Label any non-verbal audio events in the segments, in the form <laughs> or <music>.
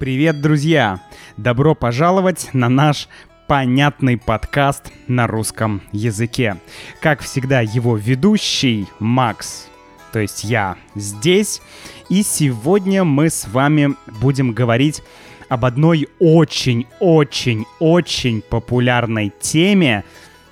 Привет, друзья! Добро пожаловать на наш понятный подкаст на русском языке. Как всегда, его ведущий Макс, то есть я, здесь. И сегодня мы с вами будем говорить об одной очень-очень-очень популярной теме,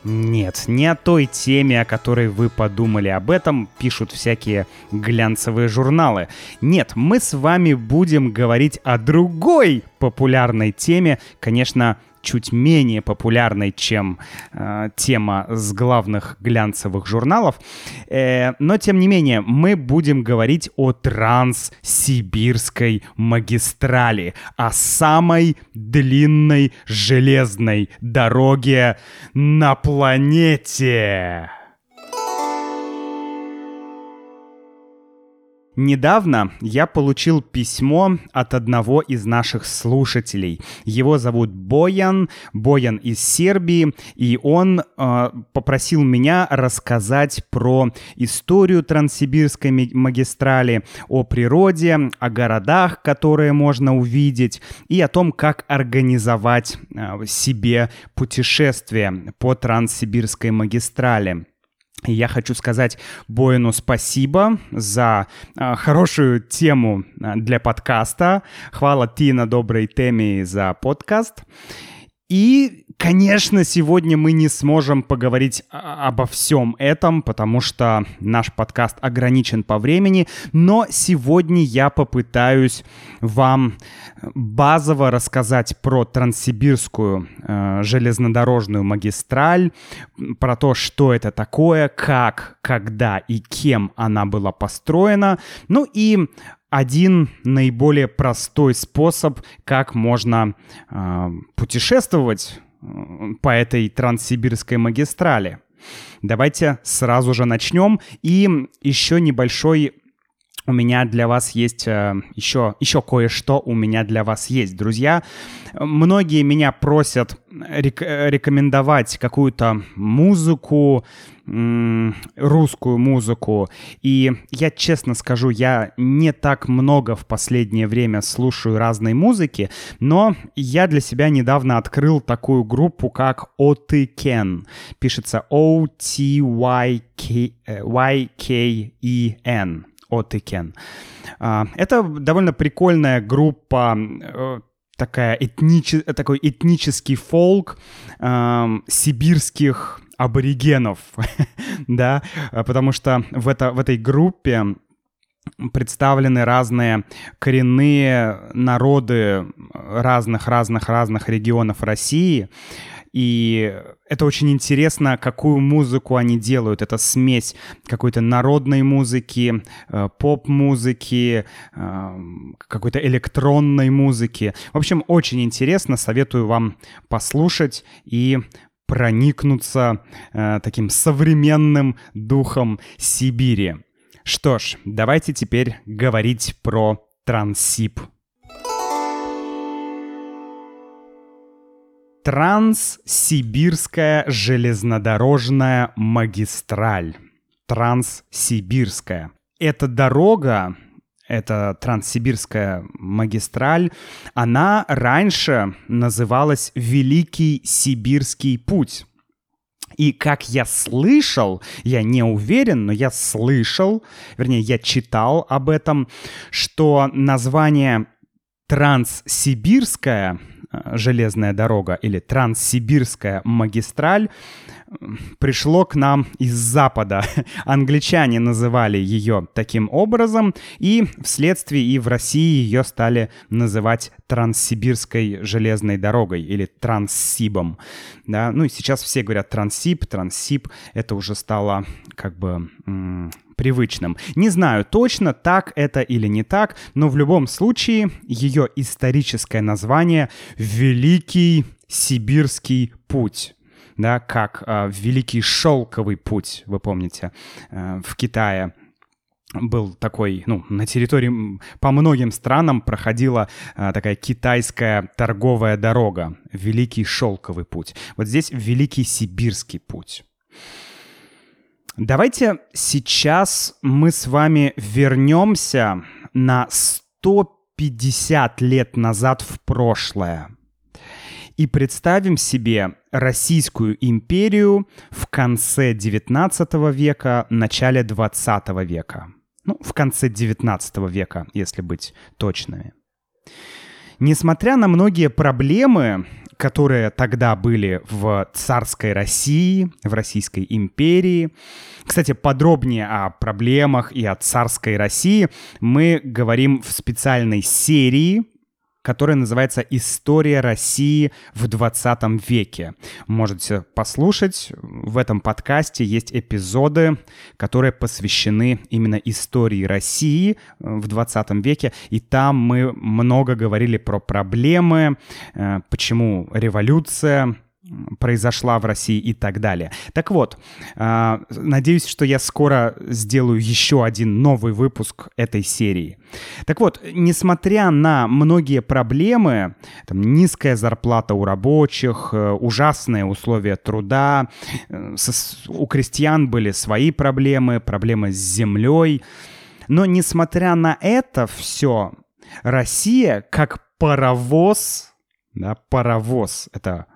нет, не о той теме, о которой вы подумали. Об этом пишут всякие глянцевые журналы. Нет, мы с вами будем говорить о другой популярной теме. Конечно, чуть менее популярной, чем э, тема с главных глянцевых журналов. Э, но, тем не менее, мы будем говорить о Транссибирской магистрали, о самой длинной железной дороге на планете. Недавно я получил письмо от одного из наших слушателей. Его зовут Боян, Боян из Сербии, и он э, попросил меня рассказать про историю Транссибирской магистрали, о природе, о городах, которые можно увидеть, и о том, как организовать э, себе путешествие по Транссибирской магистрали. Я хочу сказать Боину спасибо за э, хорошую тему для подкаста. Хвала ти на доброй теме за подкаст. И, конечно, сегодня мы не сможем поговорить обо всем этом, потому что наш подкаст ограничен по времени, но сегодня я попытаюсь вам базово рассказать про Транссибирскую э, железнодорожную магистраль, про то, что это такое, как, когда и кем она была построена, ну и один наиболее простой способ, как можно э, путешествовать по этой транссибирской магистрали. Давайте сразу же начнем. И еще небольшой у меня для вас есть э, еще, еще кое-что у меня для вас есть, друзья. Многие меня просят рек- рекомендовать какую-то музыку, русскую музыку. И я честно скажу, я не так много в последнее время слушаю разной музыки, но я для себя недавно открыл такую группу, как Otken. Пишется O-T-Y-K-E-N. Отыкен. А, это довольно прикольная группа, э, такая этниче, такой этнический фолк сибирских аборигенов, <laughs> да, потому что в, это, в этой группе представлены разные коренные народы разных-разных-разных регионов России, и это очень интересно, какую музыку они делают. Это смесь какой-то народной музыки, э, поп-музыки, э, какой-то электронной музыки. В общем, очень интересно. Советую вам послушать и проникнуться э, таким современным духом Сибири. Что ж, давайте теперь говорить про Транссиб. Транссибирская железнодорожная магистраль. Транссибирская. Эта дорога, эта Транссибирская магистраль, она раньше называлась Великий Сибирский путь. И как я слышал, я не уверен, но я слышал, вернее, я читал об этом, что название Транссибирская железная дорога или Транссибирская магистраль пришло к нам из Запада. <laughs> Англичане называли ее таким образом, и вследствие и в России ее стали называть Транссибирской железной дорогой или Транссибом. Да? Ну и сейчас все говорят Транссиб, Транссиб. Это уже стало как бы привычным. Не знаю точно, так это или не так, но в любом случае ее историческое название «Великий Сибирский путь» да, как э, Великий Шелковый путь, вы помните, э, в Китае был такой, ну, на территории по многим странам проходила а, такая китайская торговая дорога, Великий Шелковый путь. Вот здесь Великий Сибирский путь. Давайте сейчас мы с вами вернемся на 100 50 лет назад в прошлое. И представим себе Российскую империю в конце 19 века, начале 20 века. Ну, в конце 19 века, если быть точными. Несмотря на многие проблемы, которые тогда были в царской России, в Российской империи. Кстати, подробнее о проблемах и о царской России мы говорим в специальной серии которая называется «История России в 20 веке». Можете послушать. В этом подкасте есть эпизоды, которые посвящены именно истории России э, в 20 веке. И там мы много говорили про проблемы, э, почему революция произошла в России и так далее. Так вот, а, надеюсь, что я скоро сделаю еще один новый выпуск этой серии. Так вот, несмотря на многие проблемы, там, низкая зарплата у рабочих, э, ужасные условия труда, э, у крестьян были свои проблемы, проблемы с землей, но несмотря на это все, Россия как паровоз да, паровоз — это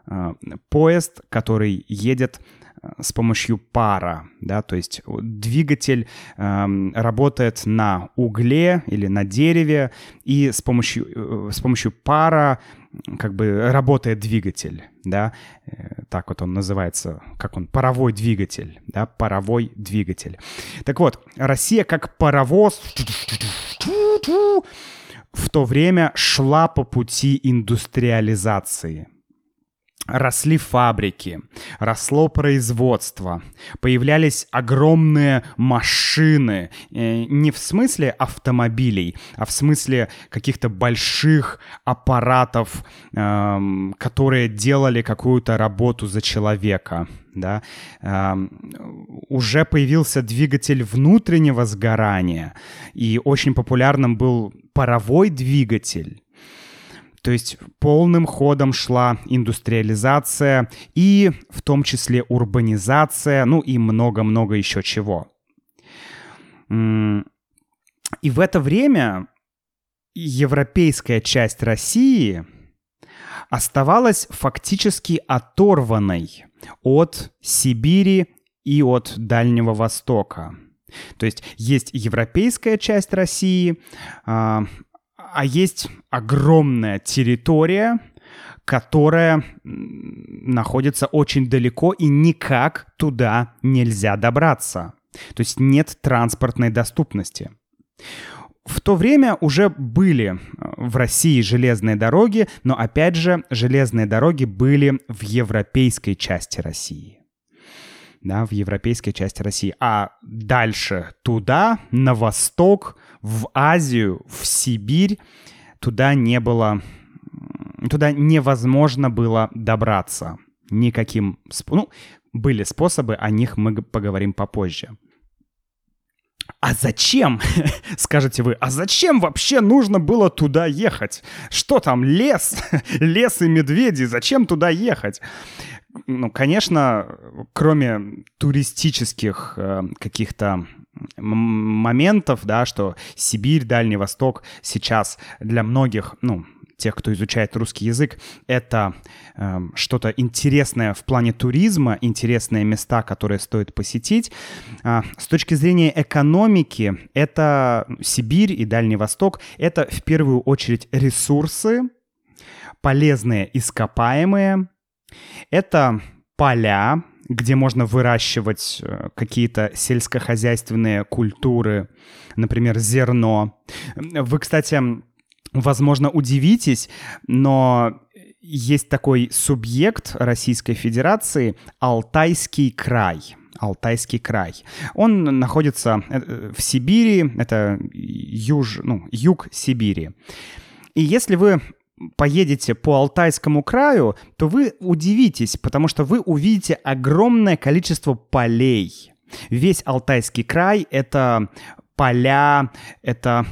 поезд, который едет а, с помощью пара, да, то есть двигатель э, работает на угле или на дереве, и с помощью, э, с помощью пара как бы работает двигатель, да, э, так вот он называется, как он, паровой двигатель, да, паровой двигатель. Так вот, Россия как паровоз в то время шла по пути индустриализации. Росли фабрики, росло производство, появлялись огромные машины, э, не в смысле автомобилей, а в смысле каких-то больших аппаратов, эм, которые делали какую-то работу за человека да, э, уже появился двигатель внутреннего сгорания, и очень популярным был паровой двигатель. То есть полным ходом шла индустриализация и в том числе урбанизация, ну и много-много еще чего. И в это время европейская часть России оставалась фактически оторванной от Сибири и от Дальнего Востока. То есть есть европейская часть России, а, есть огромная территория, которая находится очень далеко и никак туда нельзя добраться. То есть нет транспортной доступности. В то время уже были э, в России железные дороги, но опять же железные дороги были в европейской части России. Да, в европейской части России. А дальше туда, на восток, в Азию, в Сибирь, туда не было, туда невозможно было добраться никаким... Ну, были способы, о них мы поговорим попозже. А зачем, <laughs> скажете вы, а зачем вообще нужно было туда ехать? Что там, лес? <laughs> лес и медведи, зачем туда ехать? Ну, конечно, кроме туристических э, каких-то моментов, да, что Сибирь, Дальний Восток сейчас для многих, ну, тех, кто изучает русский язык, это э, что-то интересное в плане туризма, интересные места, которые стоит посетить. А, с точки зрения экономики, это Сибирь и Дальний Восток, это в первую очередь ресурсы, полезные ископаемые, это поля, где можно выращивать э, какие-то сельскохозяйственные культуры, например, зерно. Вы, кстати, возможно, удивитесь, но есть такой субъект Российской Федерации Алтайский край. Алтайский край. Он находится э, в Сибири, это юж, ну, юг Сибири. И если вы поедете по Алтайскому краю, то вы удивитесь, потому что вы увидите огромное количество полей. Весь Алтайский край — это поля, это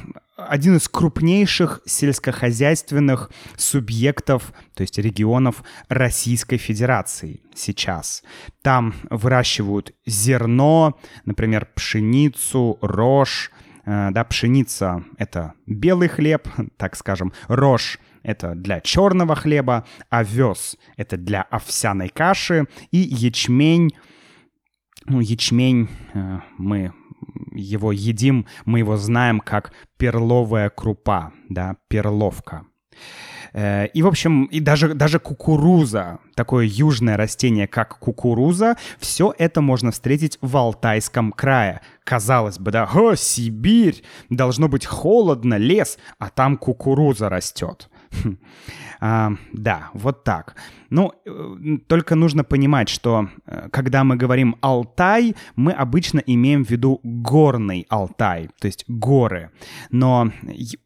один из крупнейших сельскохозяйственных субъектов, то есть регионов Российской Федерации сейчас. Там выращивают зерно, например, пшеницу, рожь, э, да, пшеница — это белый хлеб, так скажем, рожь — это для черного хлеба, овес — это для овсяной каши, и ячмень, ну, ячмень э, мы его едим, мы его знаем как перловая крупа, да, перловка. Э, и, в общем, и даже, даже кукуруза, такое южное растение, как кукуруза, все это можно встретить в Алтайском крае. Казалось бы, да, о, Сибирь, должно быть холодно, лес, а там кукуруза растет. Да, вот так. Ну, э, только нужно понимать, что э, когда мы говорим Алтай, мы обычно имеем в виду горный Алтай, то есть горы. Но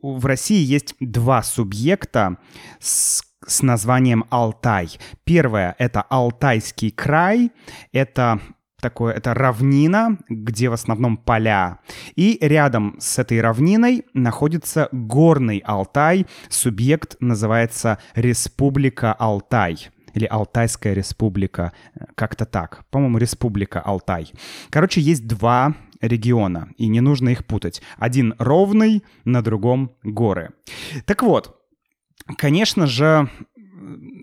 в России есть два субъекта с с названием Алтай. Первое — это Алтайский край, это такое, это равнина, где в основном поля. И рядом с этой равниной находится горный Алтай. Субъект называется Республика Алтай или Алтайская республика, как-то так. По-моему, Республика Алтай. Короче, есть два региона, и не нужно их путать. Один ровный, на другом горы. Так вот, конечно же,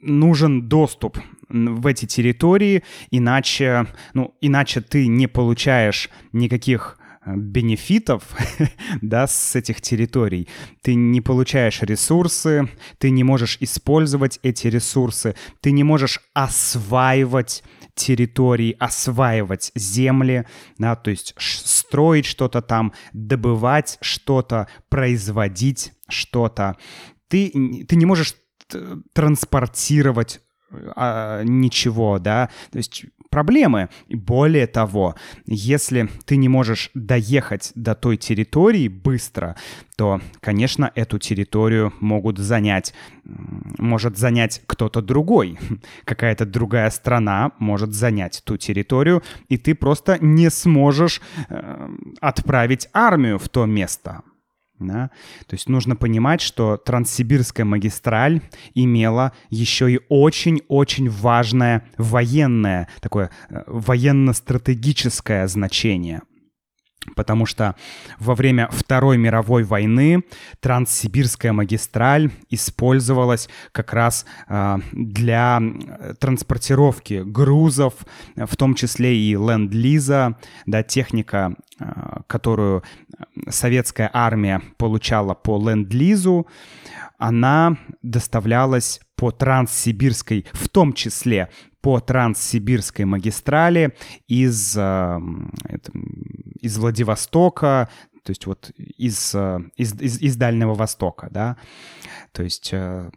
нужен доступ в эти территории, иначе, ну, иначе ты не получаешь никаких э, бенефитов <laughs> да, с этих территорий. Ты не получаешь ресурсы, ты не можешь использовать эти ресурсы, ты не можешь осваивать территории, осваивать земли, да, то есть строить что-то там, добывать что-то, производить что-то. Ты, ты не можешь транспортировать а, ничего, да, то есть проблемы. И более того, если ты не можешь доехать до той территории быстро, то, конечно, эту территорию могут занять, может занять кто-то другой. <laughs> Какая-то другая страна может занять ту территорию, и ты просто не сможешь э, отправить армию в то место. Да? То есть нужно понимать, что Транссибирская магистраль имела еще и очень-очень важное военное, такое э, военно-стратегическое значение. Потому что во время Второй мировой войны Транссибирская магистраль использовалась как раз э, для транспортировки грузов, в том числе и ленд-лиза, да, техника, э, которую советская армия получала по ленд-лизу, она доставлялась по Транссибирской, в том числе по Транссибирской магистрали из, э, из Владивостока, то есть вот из, э, из, из, из Дальнего Востока, да, то есть э,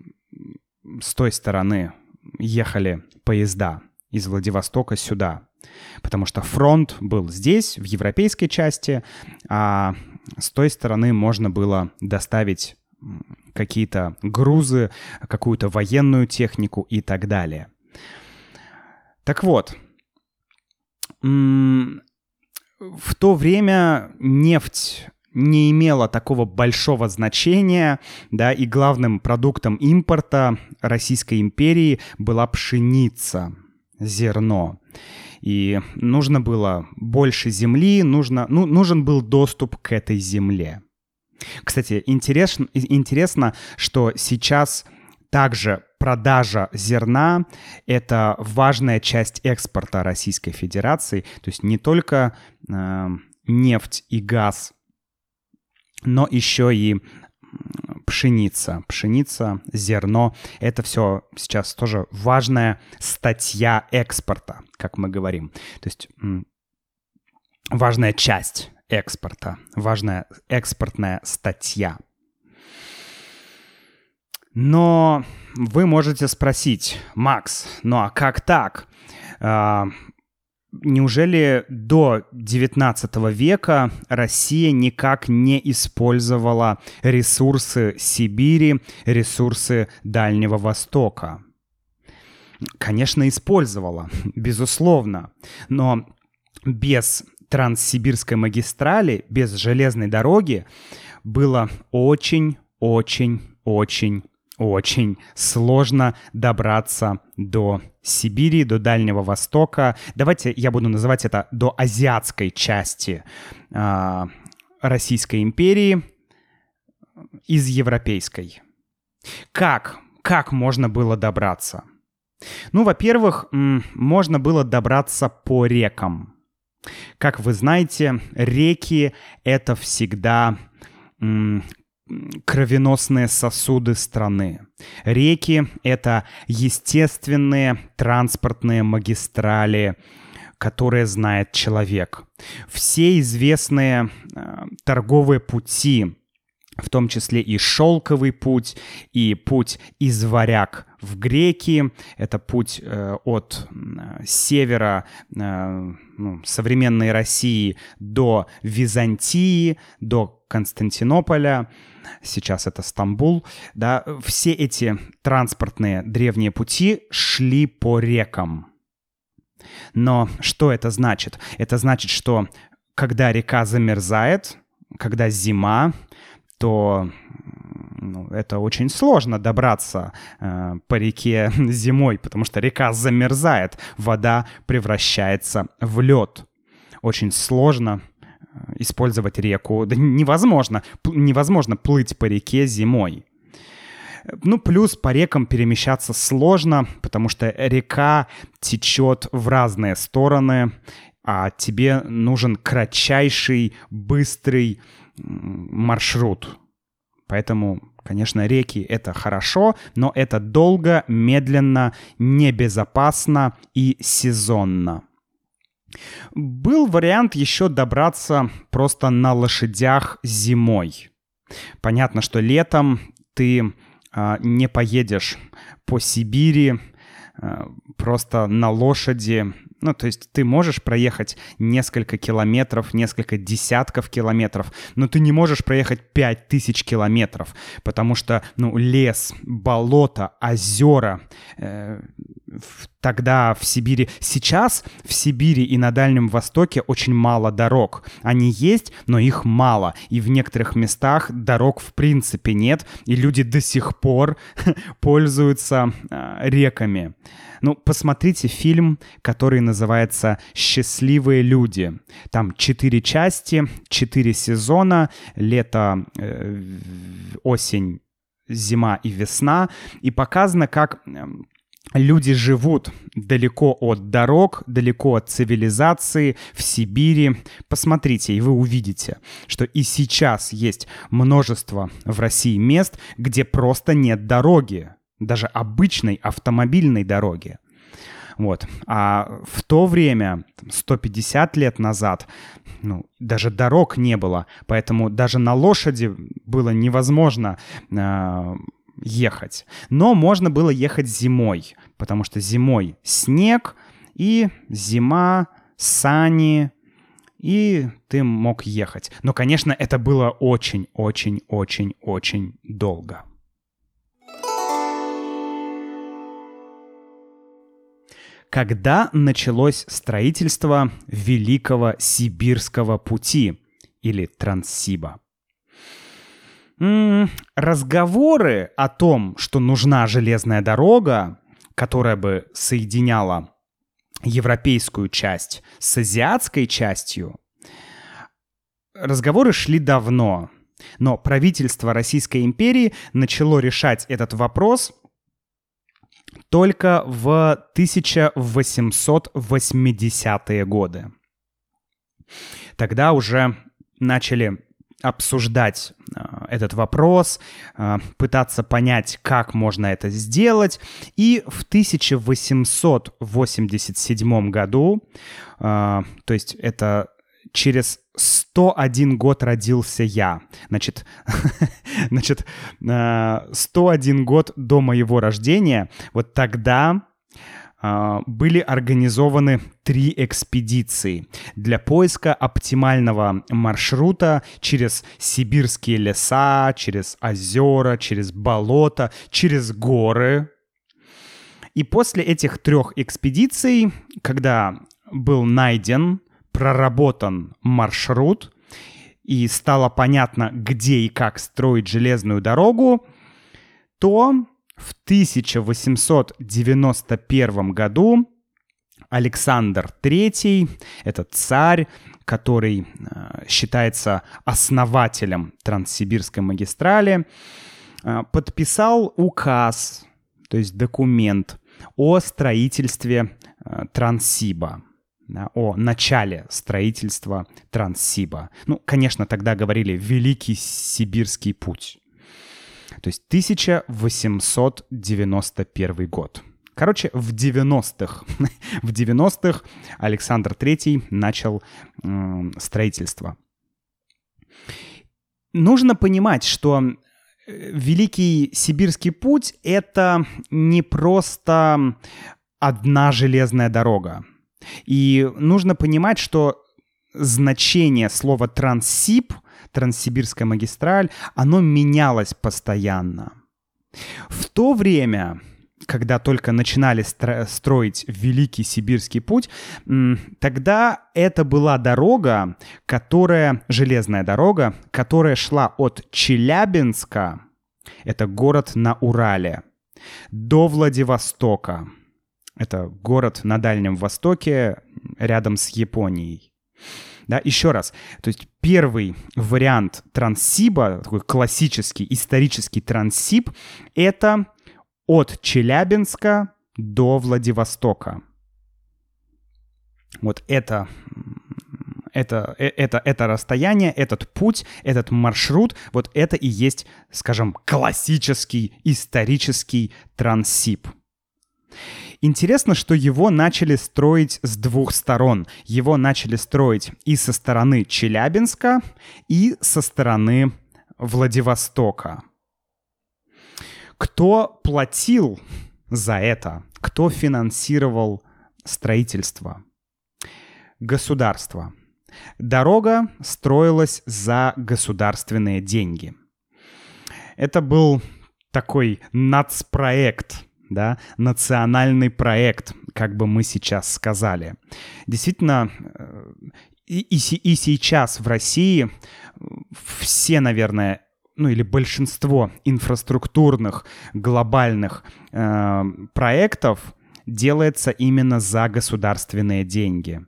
с той стороны ехали поезда из Владивостока сюда, потому что фронт был здесь, в европейской части, а с той стороны можно было доставить какие-то грузы, какую-то военную технику и так далее. Так вот, в то время нефть не имела такого большого значения, да, и главным продуктом импорта Российской империи была пшеница, зерно. И нужно было больше земли, нужно, ну, нужен был доступ к этой земле. Кстати, интересно, интересно, что сейчас также продажа зерна — это важная часть экспорта Российской Федерации. То есть не только э, нефть и газ, но еще и пшеница. Пшеница, зерно — это все сейчас тоже важная статья экспорта, как мы говорим. То есть важная часть экспорта, важная экспортная статья. Но вы можете спросить, Макс, ну а как так? А, неужели до 19 века Россия никак не использовала ресурсы Сибири, ресурсы Дальнего Востока? Конечно, использовала, безусловно, но без Транссибирской магистрали, без железной дороги было очень-очень-очень очень сложно добраться до Сибири, до Дальнего Востока. Давайте я буду называть это до азиатской части э, Российской империи из европейской. Как? Как можно было добраться? Ну, во-первых, можно было добраться по рекам. Как вы знаете, реки — это всегда кровеносные сосуды страны. Реки — это естественные транспортные магистрали, которые знает человек. Все известные э, торговые пути, в том числе и шелковый путь, и путь из Варяг в Греки. Это путь э, от севера э, ну, современной России до Византии, до Константинополя. Сейчас это Стамбул. Да, все эти транспортные древние пути шли по рекам. Но что это значит? Это значит, что когда река замерзает, когда зима, то ну, это очень сложно добраться э, по реке <laughs> зимой, потому что река замерзает, вода превращается в лед. Очень сложно использовать реку. Да невозможно, невозможно плыть по реке зимой. Ну, плюс по рекам перемещаться сложно, потому что река течет в разные стороны, а тебе нужен кратчайший, быстрый маршрут. Поэтому, конечно, реки — это хорошо, но это долго, медленно, небезопасно и сезонно. Был вариант еще добраться просто на лошадях зимой. Понятно, что летом ты а, не поедешь по Сибири а, просто на лошади ну, то есть ты можешь проехать несколько километров, несколько десятков километров, но ты не можешь проехать пять тысяч километров, потому что, ну, лес, болото, озера, э, тогда в Сибири... Сейчас в Сибири и на Дальнем Востоке очень мало дорог. Они есть, но их мало. И в некоторых местах дорог в принципе нет, и люди до сих пор <laughs> пользуются э, реками. Ну, посмотрите фильм, который называется «Счастливые люди». Там четыре части, четыре сезона, лето, э, осень, зима и весна. И показано, как эм, люди живут далеко от дорог, далеко от цивилизации, в Сибири. Посмотрите, и вы увидите, что и сейчас есть множество в России мест, где просто нет дороги даже обычной автомобильной дороги. Вот. А в то время, 150 лет назад, ну, даже дорог не было, поэтому даже на лошади было невозможно э, ехать. Но можно было ехать зимой, потому что зимой снег и зима, сани, и ты мог ехать. Но, конечно, это было очень-очень-очень-очень долго. Когда началось строительство Великого Сибирского пути или Транссиба. разговоры о том, что нужна железная дорога, которая бы соединяла европейскую часть с азиатской частью, разговоры шли давно. Но правительство Российской империи начало решать этот вопрос только в 1880-е годы. Тогда уже начали обсуждать э, этот вопрос, э, пытаться понять, как можно это сделать. И в 1887 году, э, то есть это через 101 год родился я. Значит, <laughs> значит 101 э, год до моего рождения, вот тогда э, были организованы три экспедиции для поиска оптимального маршрута через сибирские леса, через озера, через болота, через горы. И после этих трех экспедиций, когда был найден проработан маршрут, и стало понятно, где и как строить железную дорогу, то в 1891 году Александр III, это царь, который э, считается основателем Транссибирской магистрали, э, подписал указ, то есть документ о строительстве э, Транссиба о начале строительства Транссиба. Ну, конечно, тогда говорили «Великий Сибирский путь». То есть 1891 год. Короче, в 90-х, <laughs> в 90-х Александр III начал строительство. Нужно понимать, что э, Великий Сибирский путь — это не просто одна железная дорога. И нужно понимать, что значение слова «транссиб», «транссибирская магистраль», оно менялось постоянно. В то время когда только начинали строить Великий Сибирский путь, тогда это была дорога, которая, железная дорога, которая шла от Челябинска, это город на Урале, до Владивостока. Это город на Дальнем Востоке, рядом с Японией. Да, еще раз. То есть первый вариант транссиба, такой классический исторический транссиб, это от Челябинска до Владивостока. Вот это, это, э, это, это расстояние, этот путь, этот маршрут, вот это и есть, скажем, классический исторический транссиб. Интересно, что его начали строить с двух сторон. Его начали строить и со стороны Челябинска, и со стороны Владивостока. Кто платил за это? Кто финансировал строительство? Государство. Дорога строилась за государственные деньги. Это был такой нацпроект, да, национальный проект, как бы мы сейчас сказали. Действительно, э, и, и, и сейчас в России все, наверное, ну или большинство инфраструктурных глобальных э, проектов делается именно за государственные деньги.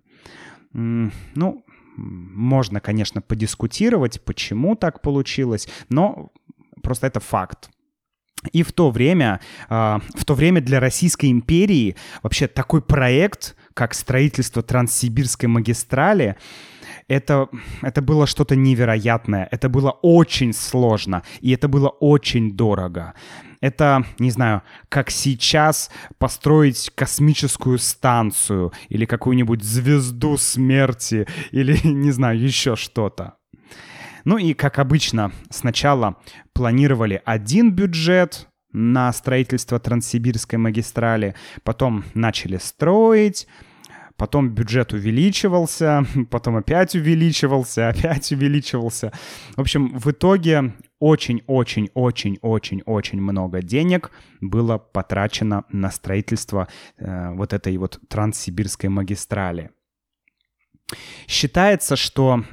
Ну, можно, конечно, подискутировать, почему так получилось, но просто это факт. И в то время, э, в то время для Российской империи вообще такой проект, как строительство Транссибирской магистрали, это, это было что-то невероятное, это было очень сложно, и это было очень дорого. Это, не знаю, как сейчас построить космическую станцию или какую-нибудь звезду смерти или, <laughs> не знаю, еще что-то. Ну и, как обычно, сначала планировали один бюджет на строительство Транссибирской магистрали, потом начали строить, потом бюджет увеличивался, <laughs> потом опять увеличивался, <laughs> опять увеличивался. В общем, в итоге очень-очень-очень-очень-очень много денег было потрачено на строительство э, вот этой вот Транссибирской магистрали. Считается, что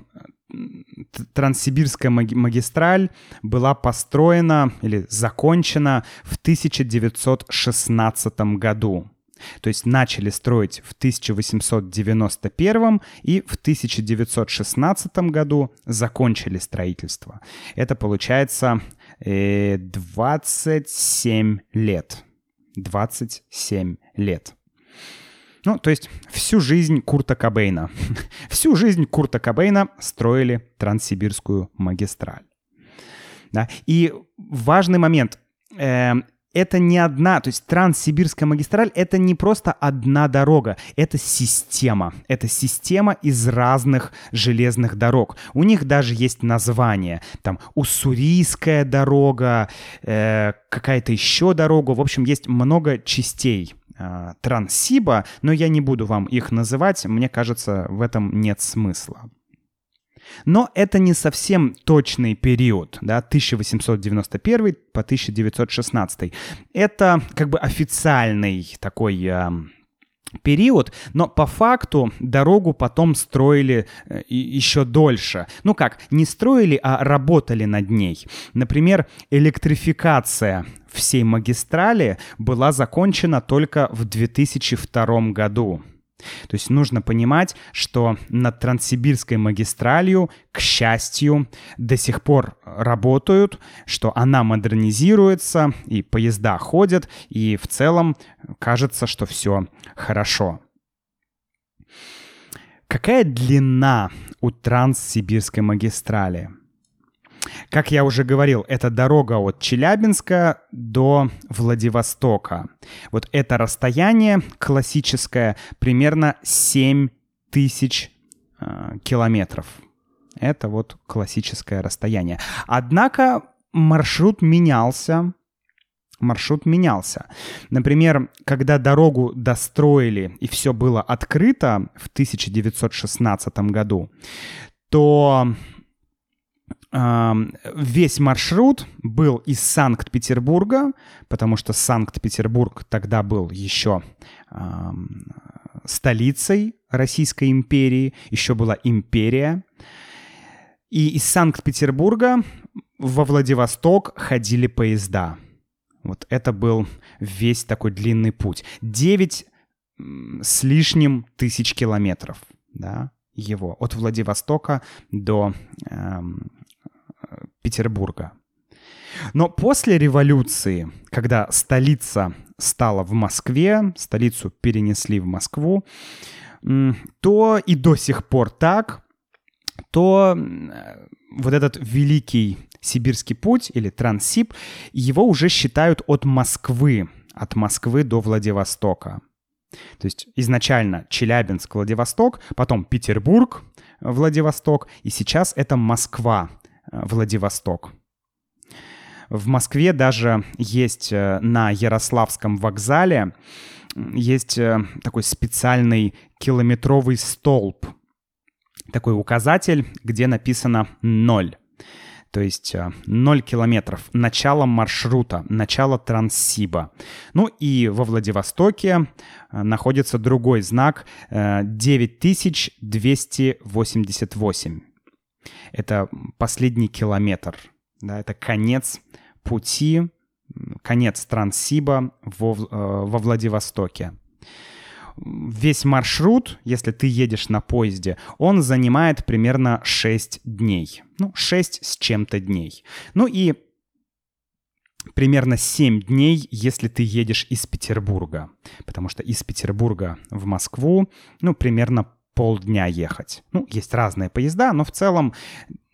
Транссибирская магистраль была построена или закончена в 1916 году. То есть начали строить в 1891 и в 1916 году закончили строительство. Это получается э, 27 лет. 27 лет. Ну, то есть всю жизнь Курта Кобейна. <laughs> всю жизнь Курта Кобейна строили Транссибирскую магистраль. Да? И важный момент. Э, это не одна, то есть Транссибирская магистраль — это не просто одна дорога, это система. Это система из разных железных дорог. У них даже есть название. Там Уссурийская дорога, э, какая-то еще дорога. В общем, есть много частей э, Транссиба, но я не буду вам их называть. Мне кажется, в этом нет смысла. Но это не совсем точный период, да, 1891 по 1916. Это как бы официальный такой э, период, но по факту дорогу потом строили э, еще дольше. Ну как, не строили, а работали над ней. Например, электрификация всей магистрали была закончена только в 2002 году. То есть нужно понимать, что над Транссибирской магистралью, к счастью, до сих пор работают, что она модернизируется, и поезда ходят, и в целом кажется, что все хорошо. Какая длина у Транссибирской магистрали? Как я уже говорил, это дорога от Челябинска до Владивостока. Вот это расстояние классическое примерно 7 тысяч э, километров. Это вот классическое расстояние. Однако маршрут менялся. Маршрут менялся. Например, когда дорогу достроили и все было открыто в 1916 году, то весь маршрут был из Санкт-Петербурга, потому что Санкт-Петербург тогда был еще столицей Российской империи, еще была империя. И из Санкт-Петербурга во Владивосток ходили поезда. Вот это был весь такой длинный путь. 9 с лишним тысяч километров, да, его от Владивостока до эм, Петербурга. Но после революции, когда столица стала в Москве, столицу перенесли в Москву, то и до сих пор так, то вот этот великий сибирский путь или Транссиб, его уже считают от Москвы, от Москвы до Владивостока. То есть изначально Челябинск, Владивосток, потом Петербург, Владивосток, и сейчас это Москва, Владивосток. В Москве даже есть э, на Ярославском вокзале есть э, такой специальный километровый столб, такой указатель, где написано «ноль». То есть 0 э, километров. Начало маршрута, начало Транссиба. Ну и во Владивостоке находится другой знак 9288. Это последний километр, да, это конец пути, конец Транссиба во, э, во Владивостоке. Весь маршрут, если ты едешь на поезде, он занимает примерно 6 дней. Ну, 6 с чем-то дней. Ну и примерно 7 дней, если ты едешь из Петербурга. Потому что из Петербурга в Москву, ну, примерно полдня ехать. Ну, есть разные поезда, но в целом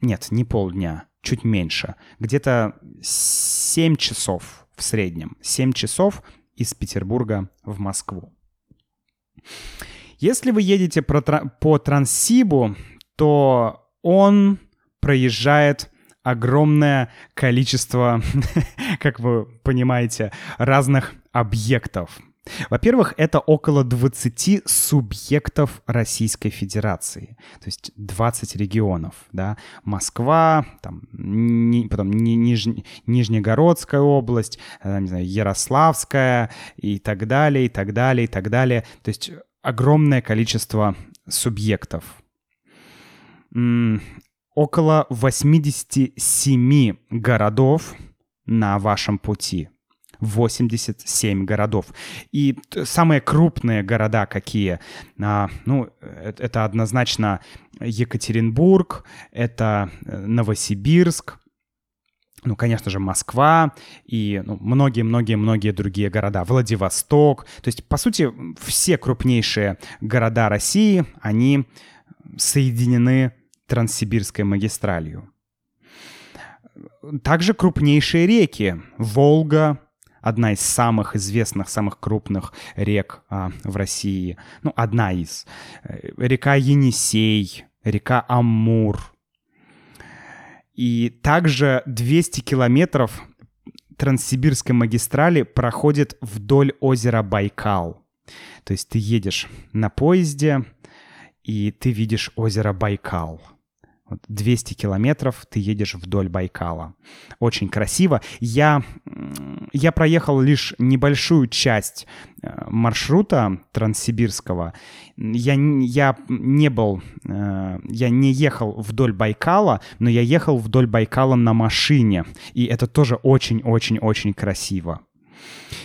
нет, не полдня, чуть меньше. Где-то 7 часов в среднем. 7 часов из Петербурга в Москву. Если вы едете по Транссибу, то он проезжает огромное количество, <laughs> как вы понимаете, разных объектов. Во-первых, это около 20 субъектов Российской Федерации, то есть 20 регионов, да, Москва, там, ни, потом ни, ниж, Нижнегородская область, э, не знаю, Ярославская и так далее, и так далее, и так далее, то есть огромное количество субъектов. М около 87 городов на вашем пути — 87 городов. И самые крупные города какие? А, ну, э, это однозначно Екатеринбург, это э, Новосибирск, ну, конечно же, Москва и многие-многие-многие ну, другие города, Владивосток. То есть, по сути, все крупнейшие города России, они соединены Транссибирской магистралью. Также крупнейшие реки — Волга, одна из самых известных, самых крупных рек а, в России. Ну, одна из. Э, река Енисей, река Амур. И также 200 километров Транссибирской магистрали проходит вдоль озера Байкал. То есть ты едешь на поезде, и ты видишь озеро Байкал. 200 километров ты едешь вдоль Байкала. Очень красиво. Я, я проехал лишь небольшую часть э, маршрута транссибирского. Я, я не был, э, я не ехал вдоль Байкала, но я ехал вдоль Байкала на машине. И это тоже очень-очень-очень красиво.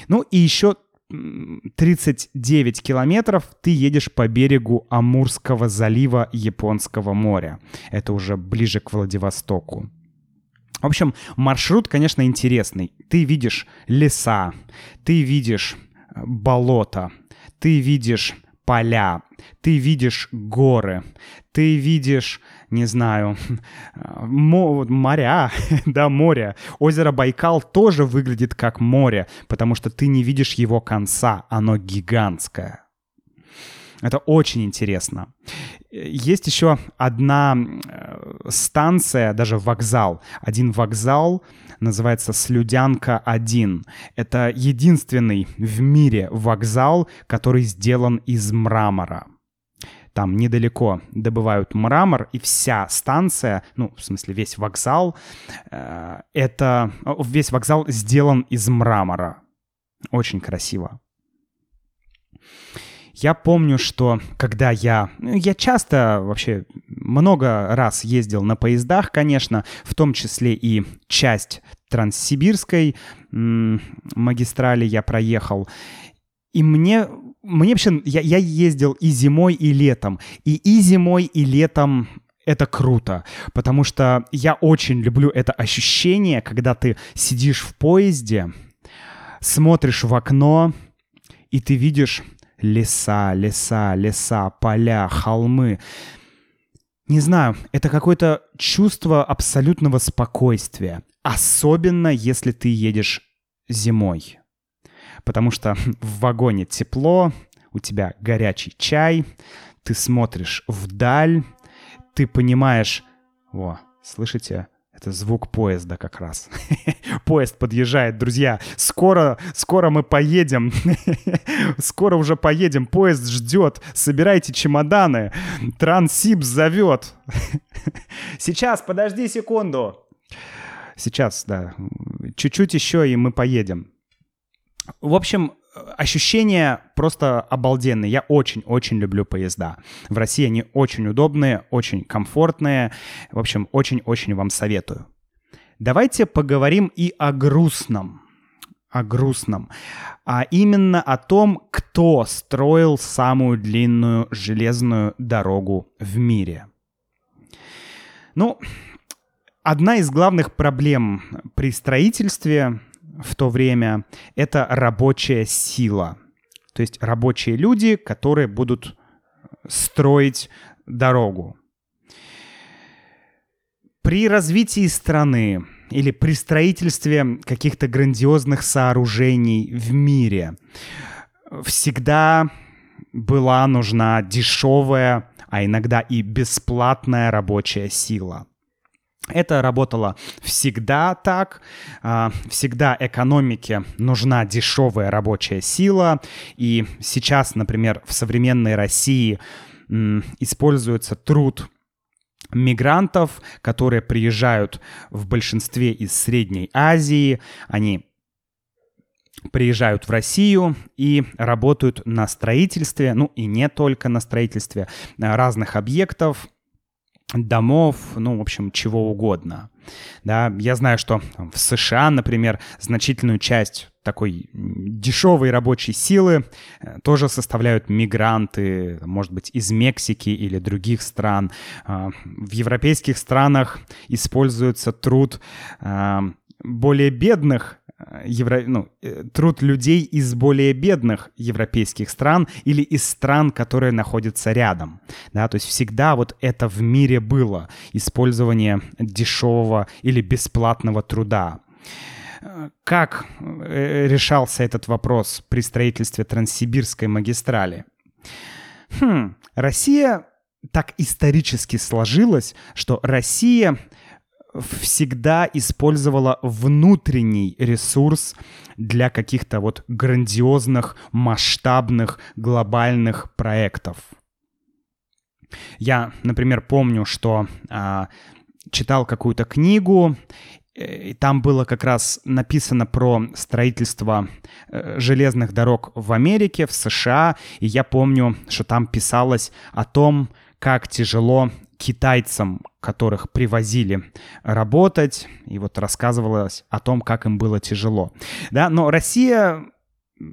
Ну и еще 39 километров ты едешь по берегу Амурского залива Японского моря. Это уже ближе к Владивостоку. В общем, маршрут, конечно, интересный. Ты видишь леса, ты видишь э, болото, ты видишь поля, ты видишь горы, ты видишь, не знаю, моря, <laughs> да, море. Озеро Байкал тоже выглядит как море, потому что ты не видишь его конца, оно гигантское. Это очень интересно. Есть еще одна э, станция, даже вокзал. Один вокзал называется Слюдянка-1. Это единственный в мире вокзал, который сделан из мрамора. Там недалеко добывают мрамор, и вся станция, ну, в смысле, весь вокзал, э, это... Весь вокзал сделан из мрамора. Очень красиво. Я помню, что когда я... Ну, я часто вообще много раз ездил на поездах, конечно, в том числе и часть Транссибирской магистрали я проехал. И мне, мне вообще... Я, я ездил и зимой, и летом. И и зимой, и летом это круто, потому что я очень люблю это ощущение, когда ты сидишь в поезде, смотришь в окно, и ты видишь леса, леса, леса, поля, холмы. Не знаю, это какое-то чувство абсолютного спокойствия. Особенно, если ты едешь зимой. Потому что в вагоне тепло, у тебя горячий чай, ты смотришь вдаль, ты понимаешь... О, слышите? Это звук поезда как раз. <laughs> Поезд подъезжает, друзья. Скоро, скоро мы поедем. <laughs> скоро уже поедем. Поезд ждет. Собирайте чемоданы. Трансип зовет. <laughs> Сейчас, подожди секунду. Сейчас, да. Чуть-чуть еще, и мы поедем. В общем, ощущения просто обалденные. Я очень-очень люблю поезда. В России они очень удобные, очень комфортные. В общем, очень-очень вам советую. Давайте поговорим и о грустном. О грустном. А именно о том, кто строил самую длинную железную дорогу в мире. Ну, одна из главных проблем при строительстве в то время — это рабочая сила. То есть рабочие люди, которые будут строить дорогу. При развитии страны или при строительстве каких-то грандиозных сооружений в мире всегда была нужна дешевая, а иногда и бесплатная рабочая сила. Это работало всегда так. А, всегда экономике нужна дешевая рабочая сила. И сейчас, например, в современной России используется труд мигрантов, которые приезжают в большинстве из Средней Азии. Они приезжают в Россию и работают на строительстве, ну и не только на строительстве разных объектов, домов, ну, в общем, чего угодно. Да, я знаю, что в США, например, значительную часть такой дешевой рабочей силы э, тоже составляют мигранты, может быть, из Мексики или других стран. А, в европейских странах используется труд а, более бедных евро, ну, э, труд людей из более бедных европейских стран или из стран, которые находятся рядом. Да, то есть всегда вот это в мире было, использование дешевого или бесплатного труда. Как э, решался этот вопрос при строительстве Транссибирской магистрали? Хм, Россия так исторически сложилась, что Россия всегда использовала внутренний ресурс для каких-то вот грандиозных, масштабных, глобальных проектов. Я, например, помню, что а, читал какую-то книгу, и там было как раз написано про строительство э, железных дорог в Америке, в США, и я помню, что там писалось о том, как тяжело китайцам, которых привозили работать, и вот рассказывалось о том, как им было тяжело. Да, но Россия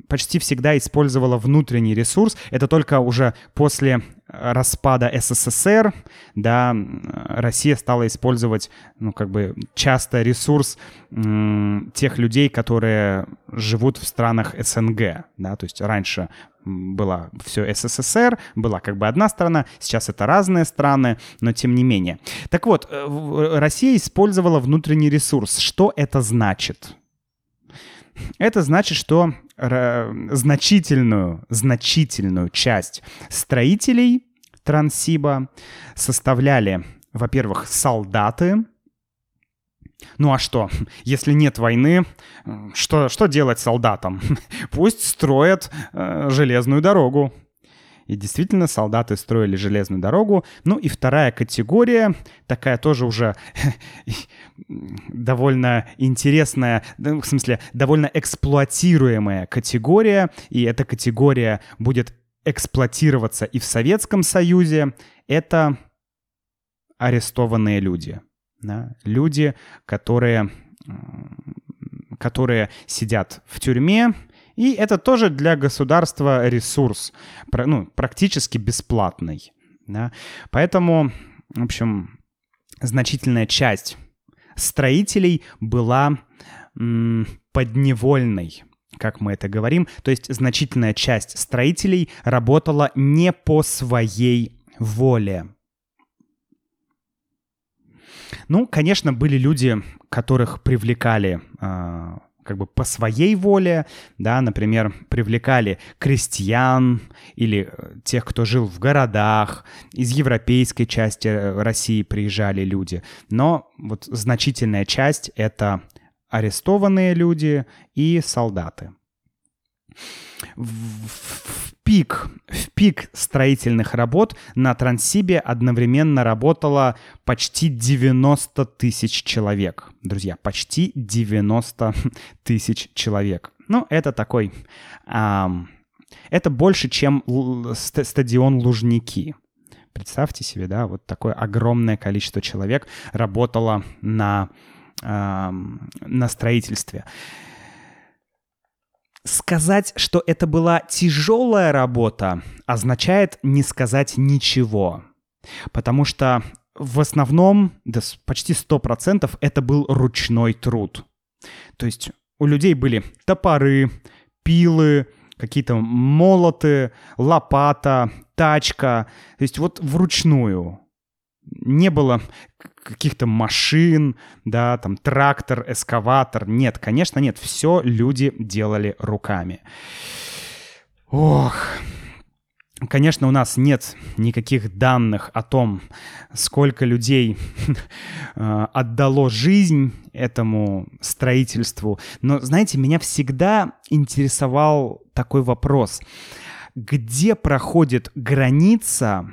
почти всегда использовала внутренний ресурс. Это только уже после распада СССР, да, Россия стала использовать, ну, как бы часто ресурс тех людей, которые живут в странах СНГ, да, то есть раньше была все СССР, была как бы одна страна, сейчас это разные страны, но тем не менее. Так вот, э, Россия использовала внутренний ресурс. Что это значит? Это значит, что значительную, значительную часть строителей Транссиба составляли, во-первых, солдаты. Ну а что, если нет войны, что, что делать солдатам? <laughs> Пусть строят э, железную дорогу. И действительно, солдаты строили железную дорогу. Ну и вторая категория, такая тоже уже <laughs> довольно интересная, в смысле, довольно эксплуатируемая категория. И эта категория будет эксплуатироваться и в Советском Союзе. Это арестованные люди. Да? Люди, которые, которые сидят в тюрьме, и это тоже для государства ресурс, ну, практически бесплатный. Да? Поэтому, в общем, значительная часть строителей была подневольной, как мы это говорим. То есть значительная часть строителей работала не по своей воле. Ну, конечно, были люди, которых привлекали э, как бы по своей воле, да, например, привлекали крестьян или э, тех, кто жил в городах, из европейской части э, России приезжали люди. Но вот значительная часть — это арестованные люди и солдаты. В пик, в пик строительных работ на Транссибе одновременно работало почти 90 тысяч человек. Друзья, почти 90 <laughs> тысяч человек. Ну, это такой... Эм, это больше, чем стадион Лужники. Представьте себе, да, вот такое огромное количество человек работало на, эм, на строительстве. Сказать, что это была тяжелая работа, означает не сказать ничего. Потому что в основном, да почти 100% это был ручной труд. То есть у людей были топоры, пилы, какие-то молоты, лопата, тачка. То есть вот вручную. Не было каких-то машин, да, там трактор, эскаватор. Нет, конечно, нет. Все люди делали руками. Ох, Конечно, у нас нет никаких данных о том, сколько людей <laughs> э, отдало жизнь этому строительству. Но, знаете, меня всегда интересовал такой вопрос. Где проходит граница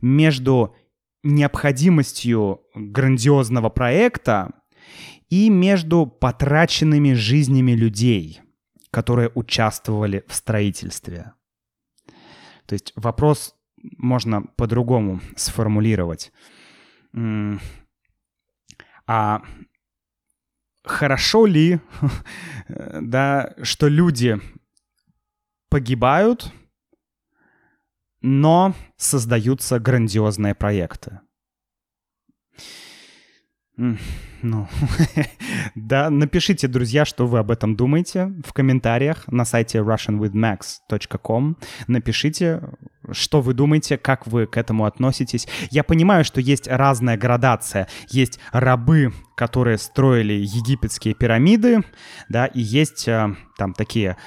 между необходимостью грандиозного проекта и между потраченными жизнями людей, которые участвовали в строительстве. То есть вопрос можно по-другому сформулировать. А хорошо ли, <laughs> да, что люди погибают но создаются грандиозные проекты. Ну, <laughs> да, напишите, друзья, что вы об этом думаете в комментариях на сайте russianwithmax.com. Напишите, что вы думаете, как вы к этому относитесь. Я понимаю, что есть разная градация. Есть рабы, которые строили египетские пирамиды, да, и есть э, там такие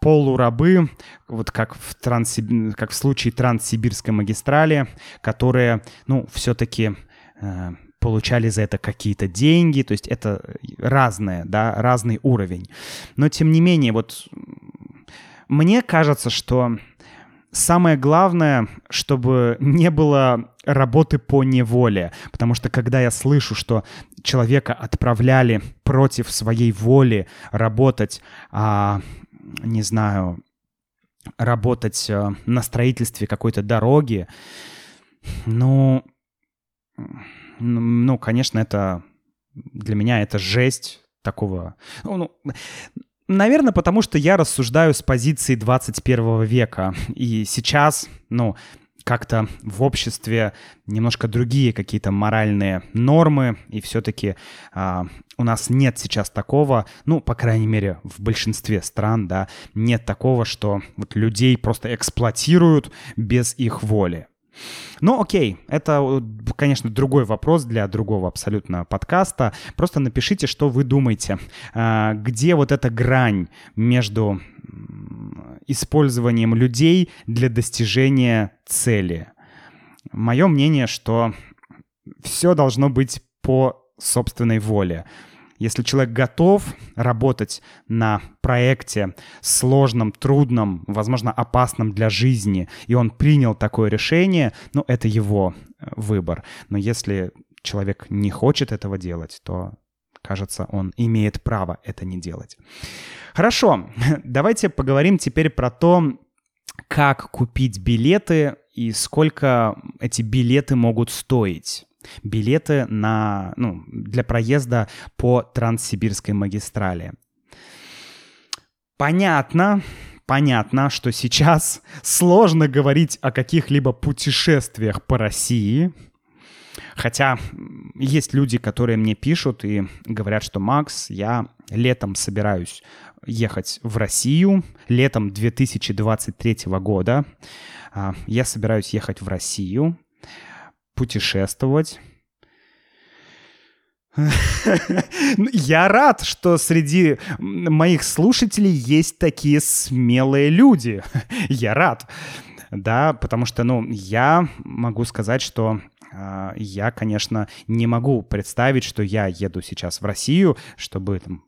полурабы, вот как в, Транссиб... как в случае Транссибирской магистрали, которые, ну, все-таки э, получали за это какие-то деньги, то есть это разное, да, разный уровень. Но тем не менее, вот мне кажется, что самое главное, чтобы не было работы по неволе, потому что когда я слышу, что человека отправляли против своей воли работать, а, не знаю, работать а, на строительстве какой-то дороги, ну, ну, конечно, это для меня это жесть такого. Ну, ну Наверное, потому что я рассуждаю с позиции 21 века. И сейчас, ну, как-то в обществе немножко другие какие-то моральные нормы, и все-таки а, у нас нет сейчас такого, ну, по крайней мере, в большинстве стран, да, нет такого, что вот людей просто эксплуатируют без их воли. Ну, окей, это, конечно, другой вопрос для другого абсолютно подкаста. Просто напишите, что вы думаете. А, где вот эта грань между использованием людей для достижения цели? Мое мнение, что все должно быть по собственной воле. Если человек готов работать на проекте сложном, трудном, возможно, опасном для жизни, и он принял такое решение, ну, это его э, выбор. Но если человек не хочет этого делать, то, кажется, он имеет право это не делать. Хорошо, <laughs> давайте поговорим теперь про то, как купить билеты и сколько эти билеты могут стоить билеты на, ну, для проезда по Транссибирской магистрали. Понятно, понятно, что сейчас сложно говорить о каких-либо путешествиях по России, Хотя есть люди, которые мне пишут и говорят, что Макс, я летом собираюсь ехать в Россию, летом 2023 года. А, я собираюсь ехать в Россию путешествовать. Я рад, что среди моих слушателей есть такие смелые люди. Я рад. Да, потому что, ну, я могу сказать, что э, я, конечно, не могу представить, что я еду сейчас в Россию, чтобы там,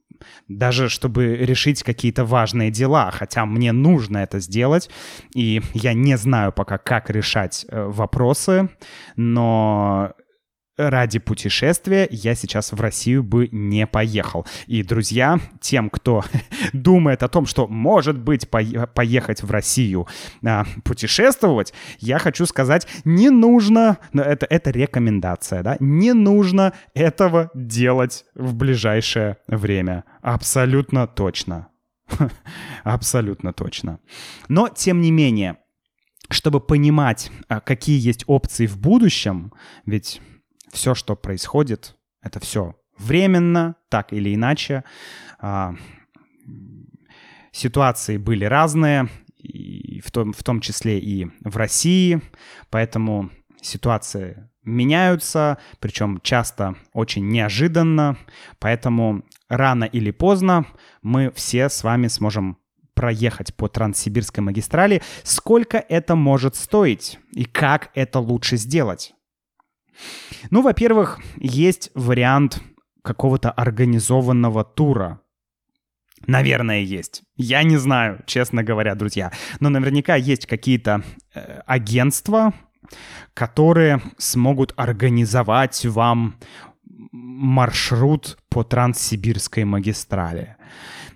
даже чтобы решить какие-то важные дела, хотя мне нужно это сделать, и я не знаю пока, как решать э, вопросы, но ради путешествия я сейчас в Россию бы не поехал. И, друзья, тем, кто <laughs> думает о том, что может быть по- поехать в Россию а, путешествовать, я хочу сказать, не нужно, но это, это рекомендация, да, не нужно этого делать в ближайшее время. Абсолютно точно. <laughs> Абсолютно точно. Но, тем не менее, чтобы понимать, а, какие есть опции в будущем, ведь все, что происходит, это все временно, так или иначе. А, ситуации были разные, и в, том, в том числе и в России, поэтому ситуации меняются, причем часто очень неожиданно, поэтому рано или поздно мы все с вами сможем проехать по Транссибирской магистрали, сколько это может стоить и как это лучше сделать. Ну, во-первых, есть вариант какого-то организованного тура. Наверное, есть. Я не знаю, честно говоря, друзья. Но наверняка есть какие-то э, агентства, которые смогут организовать вам маршрут по Транссибирской магистрали.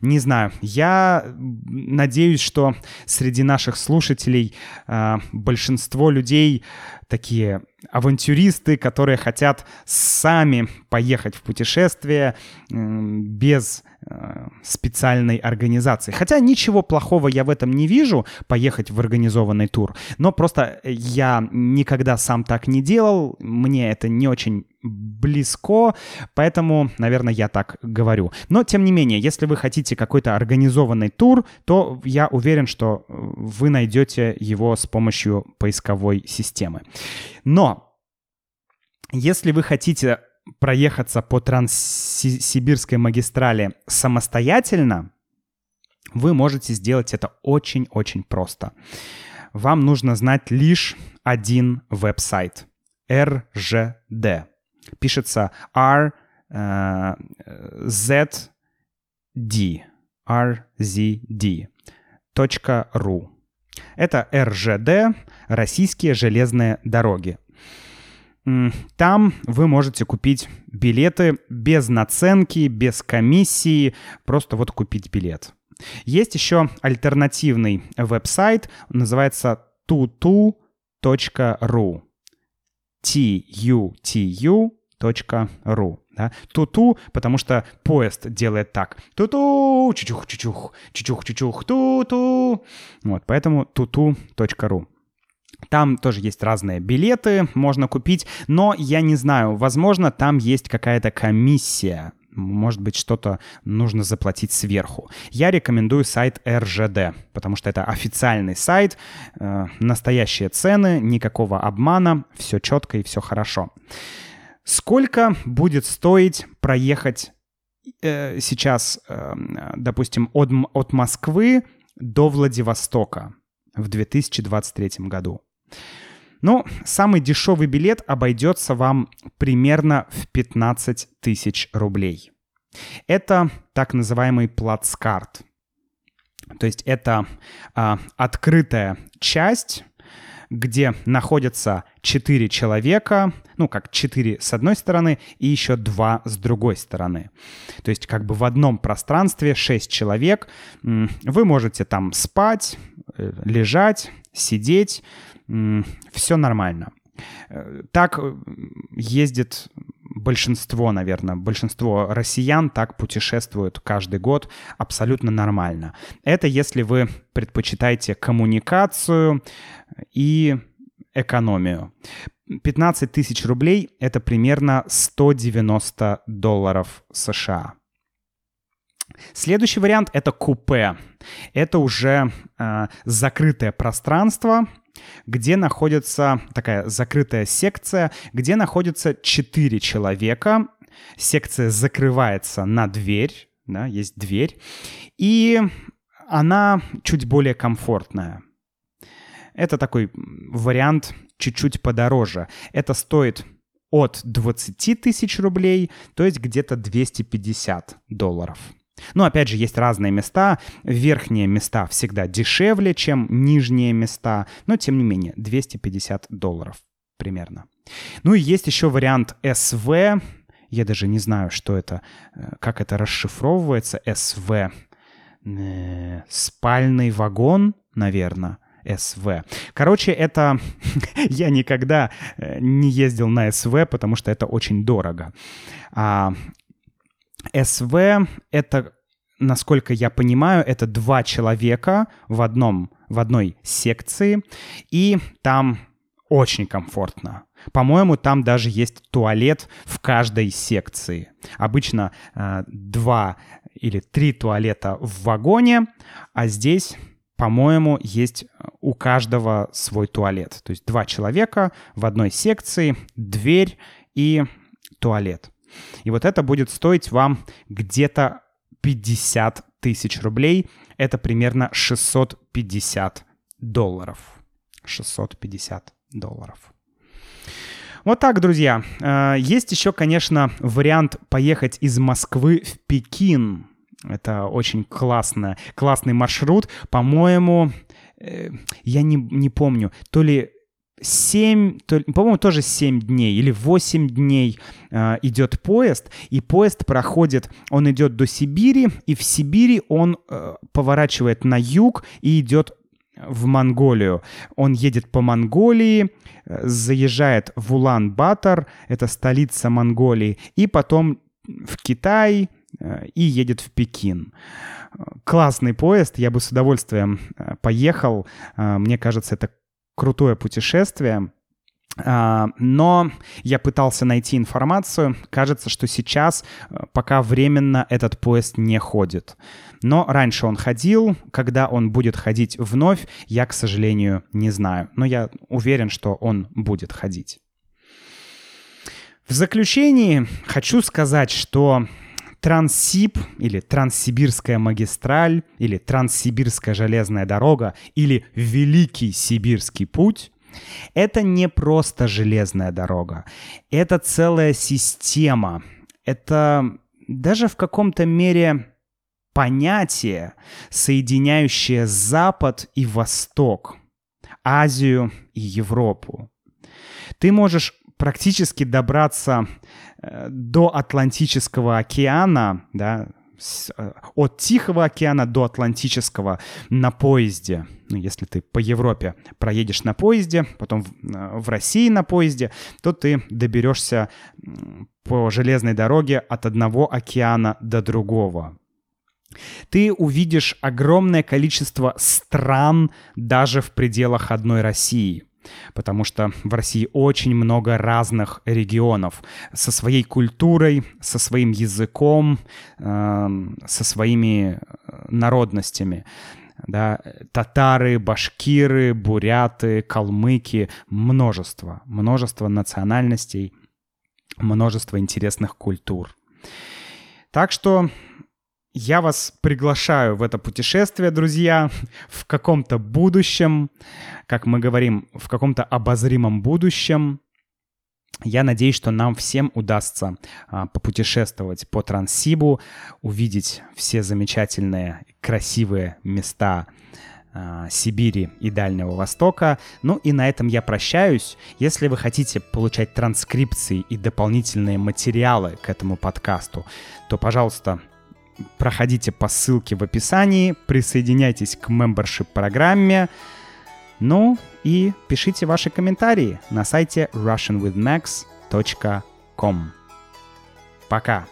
Не знаю, я надеюсь, что среди наших слушателей э, большинство людей такие авантюристы, которые хотят сами поехать в путешествие без э, специальной организации. Хотя ничего плохого я в этом не вижу, поехать в организованный тур. Но просто я никогда сам так не делал, мне это не очень близко, поэтому, наверное, я так говорю. Но, тем не менее, если вы хотите какой-то организованный тур, то я уверен, что вы найдете его с помощью поисковой системы. Но если вы хотите проехаться по Транссибирской магистрали самостоятельно, вы можете сделать это очень-очень просто. Вам нужно знать лишь один веб-сайт — RGD. Пишется R Z D RZD. .ru. Это РЖД, Российские железные дороги. Там вы можете купить билеты без наценки, без комиссии, просто вот купить билет. Есть еще альтернативный веб-сайт, называется tutu.ru. tutu.ru. Да? Ту-ту, потому что поезд делает так. Ту-ту, чучух-чучух, чучух-чучух, ту-ту. Вот, поэтому tutu.ru. Там тоже есть разные билеты, можно купить, но я не знаю, возможно, там есть какая-то комиссия может быть, что-то нужно заплатить сверху. Я рекомендую сайт РЖД, потому что это официальный сайт, э, настоящие цены, никакого обмана, все четко и все хорошо. Сколько будет стоить проехать э, сейчас, э, допустим, от, от Москвы до Владивостока в 2023 году? Ну, самый дешевый билет обойдется вам примерно в 15 тысяч рублей. Это так называемый плацкарт. То есть это а, открытая часть, где находятся четыре человека, ну, как четыре с одной стороны и еще два с другой стороны. То есть как бы в одном пространстве шесть человек. Вы можете там спать, э, лежать, сидеть, все нормально. Э, так э, ездит большинство, наверное, большинство россиян так путешествуют каждый год абсолютно нормально. Это если вы предпочитаете коммуникацию и экономию. 15 тысяч рублей — это примерно 190 долларов США. Следующий вариант — это купе. Это уже э, закрытое пространство — где находится такая закрытая секция, где находится 4 человека. Секция закрывается на дверь, да, есть дверь, и она чуть более комфортная. Это такой вариант чуть-чуть подороже. Это стоит от 20 тысяч рублей, то есть где-то 250 долларов. Но опять же, есть разные места. Верхние места всегда дешевле, чем нижние места. Но тем не менее, 250 долларов примерно. Ну и есть еще вариант СВ. Я даже не знаю, что это, э, как это расшифровывается. СВ. Э, спальный вагон, наверное. СВ. Короче, это... <laughs> я никогда э, не ездил на СВ, потому что это очень дорого. А СВ — это, насколько я понимаю, это два человека в, одном, в одной секции, и там очень комфортно. По-моему, там даже есть туалет в каждой секции. Обычно э, два или три туалета в вагоне, а здесь, по-моему, есть у каждого свой туалет. То есть два человека в одной секции, дверь и туалет. И вот это будет стоить вам где-то 50 тысяч рублей. Это примерно 650 долларов. 650 долларов. Вот так, друзья. Э, есть еще, конечно, вариант поехать из Москвы в Пекин. Это очень классно, классный маршрут. По-моему, э, я не, не помню, то ли 7, по-моему, тоже 7 дней или 8 дней э, идет поезд, и поезд проходит, он идет до Сибири, и в Сибири он э, поворачивает на юг и идет в Монголию. Он едет по Монголии, э, заезжает в Улан-Батор, это столица Монголии, и потом в Китай э, и едет в Пекин. Классный поезд, я бы с удовольствием э, поехал. Мне кажется, это крутое путешествие. А, но я пытался найти информацию. Кажется, что сейчас э, пока временно этот поезд не ходит. Но раньше он ходил. Когда он будет ходить вновь, я, к сожалению, не знаю. Но я уверен, что он будет ходить. В заключении хочу сказать, что Транссиб или Транссибирская магистраль или Транссибирская железная дорога или Великий Сибирский путь — это не просто железная дорога, это целая система, это даже в каком-то мере понятие, соединяющее Запад и Восток, Азию и Европу. Ты можешь практически добраться до Атлантического океана, да, э, от Тихого океана до Атлантического на поезде. Ну, если ты по Европе проедешь на поезде, потом в, э, в России на поезде, то ты доберешься по железной дороге от одного океана до другого. Ты увидишь огромное количество стран даже в пределах одной России – потому что в России очень много разных регионов со своей культурой, со своим языком, э, со своими э, народностями. Да, татары, башкиры, буряты, калмыки, множество, множество национальностей, множество интересных культур. Так что я вас приглашаю в это путешествие, друзья, в каком-то будущем, как мы говорим, в каком-то обозримом будущем. Я надеюсь, что нам всем удастся а, попутешествовать по Транссибу, увидеть все замечательные, красивые места а, Сибири и Дальнего Востока. Ну и на этом я прощаюсь. Если вы хотите получать транскрипции и дополнительные материалы к этому подкасту, то, пожалуйста, проходите по ссылке в описании, присоединяйтесь к membership программе, ну и пишите ваши комментарии на сайте russianwithmax.com. Пока!